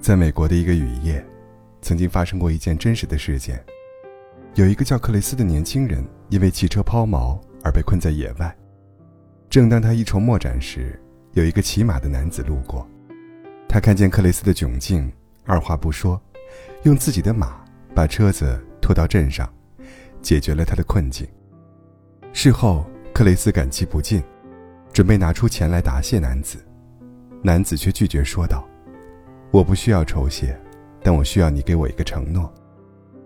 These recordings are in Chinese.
在美国的一个雨夜，曾经发生过一件真实的事件。有一个叫克雷斯的年轻人，因为汽车抛锚而被困在野外。正当他一筹莫展时，有一个骑马的男子路过，他看见克雷斯的窘境，二话不说，用自己的马把车子拖到镇上，解决了他的困境。事后，克雷斯感激不尽，准备拿出钱来答谢男子，男子却拒绝说道。我不需要酬谢，但我需要你给我一个承诺：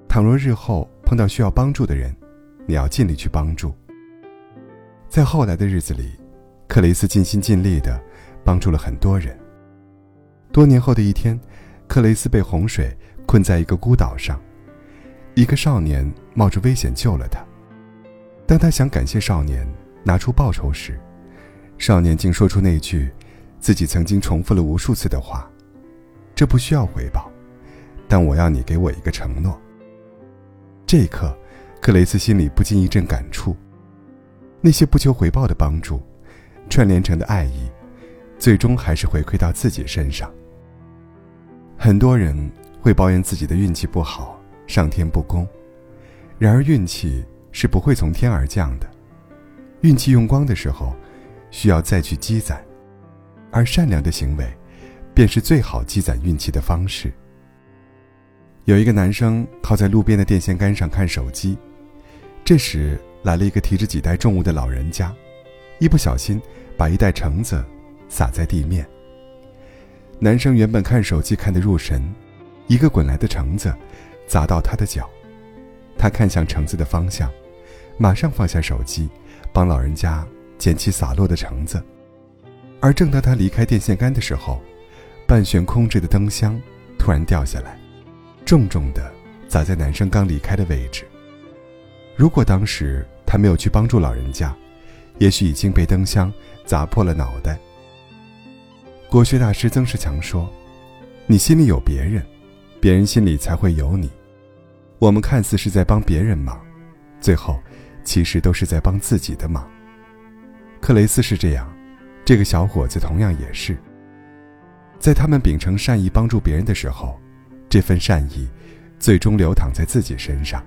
倘若日后碰到需要帮助的人，你要尽力去帮助。在后来的日子里，克雷斯尽心尽力地帮助了很多人。多年后的一天，克雷斯被洪水困在一个孤岛上，一个少年冒着危险救了他。当他想感谢少年，拿出报酬时，少年竟说出那句自己曾经重复了无数次的话。这不需要回报，但我要你给我一个承诺。这一刻，克雷斯心里不禁一阵感触。那些不求回报的帮助，串联成的爱意，最终还是回馈到自己身上。很多人会抱怨自己的运气不好，上天不公。然而，运气是不会从天而降的。运气用光的时候，需要再去积攒，而善良的行为。便是最好积攒运气的方式。有一个男生靠在路边的电线杆上看手机，这时来了一个提着几袋重物的老人家，一不小心把一袋橙子洒在地面。男生原本看手机看得入神，一个滚来的橙子砸到他的脚，他看向橙子的方向，马上放下手机，帮老人家捡起洒落的橙子。而正当他离开电线杆的时候，半悬空着的灯箱突然掉下来，重重的砸在男生刚离开的位置。如果当时他没有去帮助老人家，也许已经被灯箱砸破了脑袋。国学大师曾仕强说：“你心里有别人，别人心里才会有你。我们看似是在帮别人忙，最后其实都是在帮自己的忙。”克雷斯是这样，这个小伙子同样也是。在他们秉承善意帮助别人的时候，这份善意最终流淌在自己身上。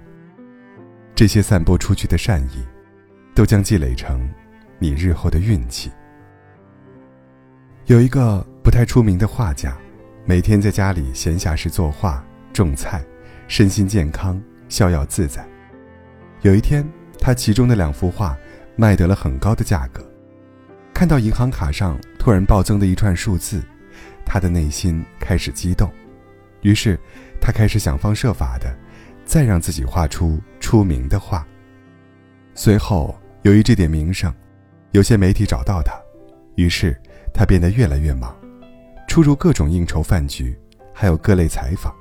这些散播出去的善意，都将积累成你日后的运气。有一个不太出名的画家，每天在家里闲暇时作画、种菜，身心健康，逍遥自在。有一天，他其中的两幅画卖得了很高的价格，看到银行卡上突然暴增的一串数字。他的内心开始激动，于是他开始想方设法的，再让自己画出出名的画。随后，由于这点名声，有些媒体找到他，于是他变得越来越忙，出入各种应酬饭局，还有各类采访。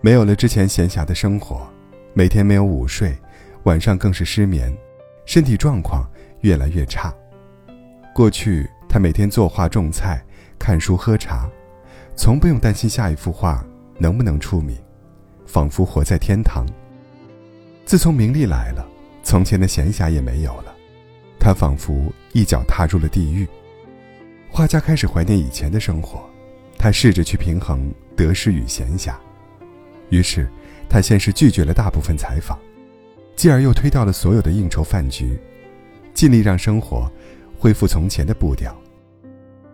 没有了之前闲暇的生活，每天没有午睡，晚上更是失眠，身体状况越来越差。过去他每天作画种菜。看书喝茶，从不用担心下一幅画能不能出名，仿佛活在天堂。自从名利来了，从前的闲暇也没有了，他仿佛一脚踏入了地狱。画家开始怀念以前的生活，他试着去平衡得失与闲暇，于是他先是拒绝了大部分采访，继而又推掉了所有的应酬饭局，尽力让生活恢复从前的步调。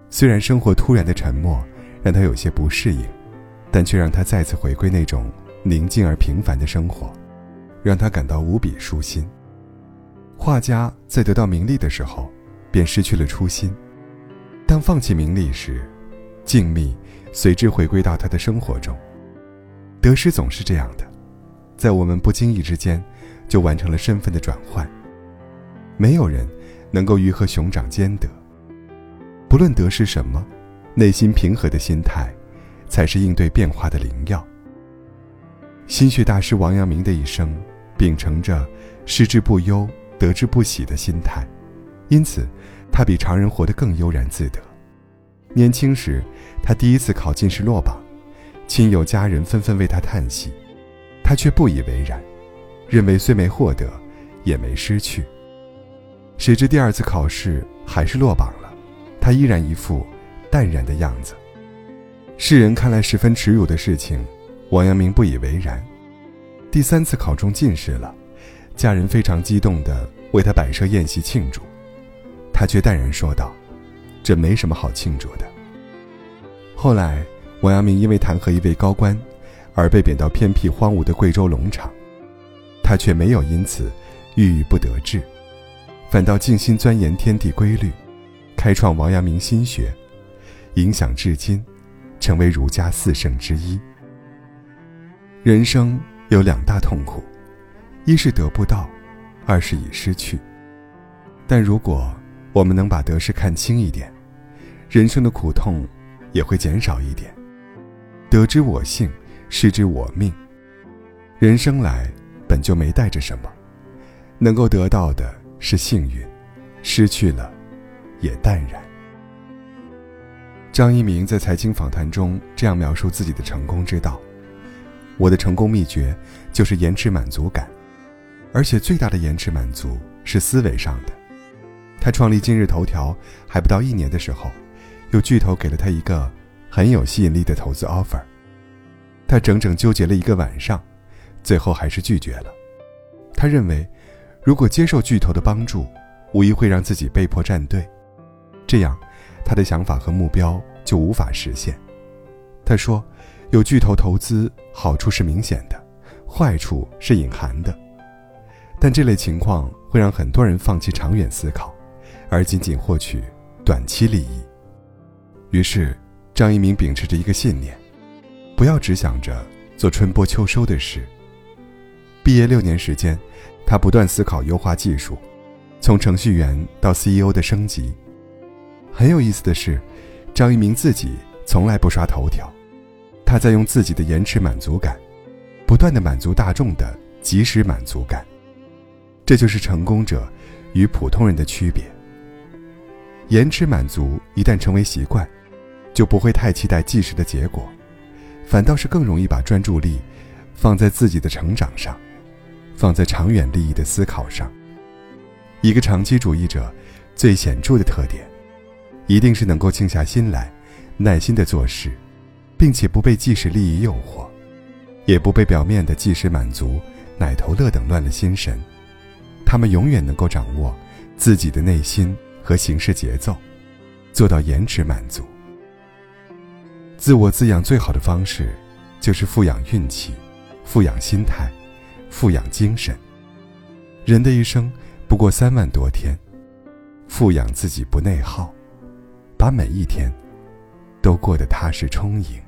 虽然生活突然的沉默让他有些不适应，但却让他再次回归那种宁静而平凡的生活，让他感到无比舒心。画家在得到名利的时候，便失去了初心；当放弃名利时，静谧随之回归到他的生活中。得失总是这样的，在我们不经意之间，就完成了身份的转换。没有人能够鱼和熊掌兼得。不论得失什么，内心平和的心态，才是应对变化的灵药。心学大师王阳明的一生，秉承着失之不忧、得之不喜的心态，因此他比常人活得更悠然自得。年轻时，他第一次考进士落榜，亲友家人纷纷为他叹息，他却不以为然，认为虽没获得，也没失去。谁知第二次考试还是落榜了。他依然一副淡然的样子。世人看来十分耻辱的事情，王阳明不以为然。第三次考中进士了，家人非常激动地为他摆设宴席庆祝，他却淡然说道：“这没什么好庆祝的。”后来，王阳明因为弹劾一位高官，而被贬到偏僻荒芜的贵州龙场，他却没有因此郁郁不得志，反倒静心钻研天地规律，开创王阳明心学，影响至今。成为儒家四圣之一。人生有两大痛苦，一是得不到，二是已失去。但如果我们能把得失看清一点，人生的苦痛也会减少一点。得之我幸，失之我命。人生来本就没带着什么，能够得到的是幸运，失去了也淡然。张一鸣在财经访谈中这样描述自己的成功之道：“我的成功秘诀就是延迟满足感，而且最大的延迟满足是思维上的。”他创立今日头条还不到一年的时候，有巨头给了他一个很有吸引力的投资 offer，他整整纠结了一个晚上，最后还是拒绝了。他认为，如果接受巨头的帮助，无疑会让自己被迫站队，这样。他的想法和目标就无法实现。他说：“有巨头投资，好处是明显的，坏处是隐含的。但这类情况会让很多人放弃长远思考，而仅仅获取短期利益。”于是，张一鸣秉持着一个信念：不要只想着做春播秋收的事。毕业六年时间，他不断思考优化技术，从程序员到 CEO 的升级。很有意思的是，张一鸣自己从来不刷头条，他在用自己的延迟满足感，不断的满足大众的及时满足感。这就是成功者与普通人的区别。延迟满足一旦成为习惯，就不会太期待即时的结果，反倒是更容易把专注力放在自己的成长上，放在长远利益的思考上。一个长期主义者最显著的特点。一定是能够静下心来，耐心的做事，并且不被即时利益诱惑，也不被表面的即时满足、奶头乐等乱了心神。他们永远能够掌握自己的内心和行事节奏，做到延迟满足。自我滋养最好的方式，就是富养运气，富养心态，富养精神。人的一生不过三万多天，富养自己不内耗。把每一天都过得踏实充盈。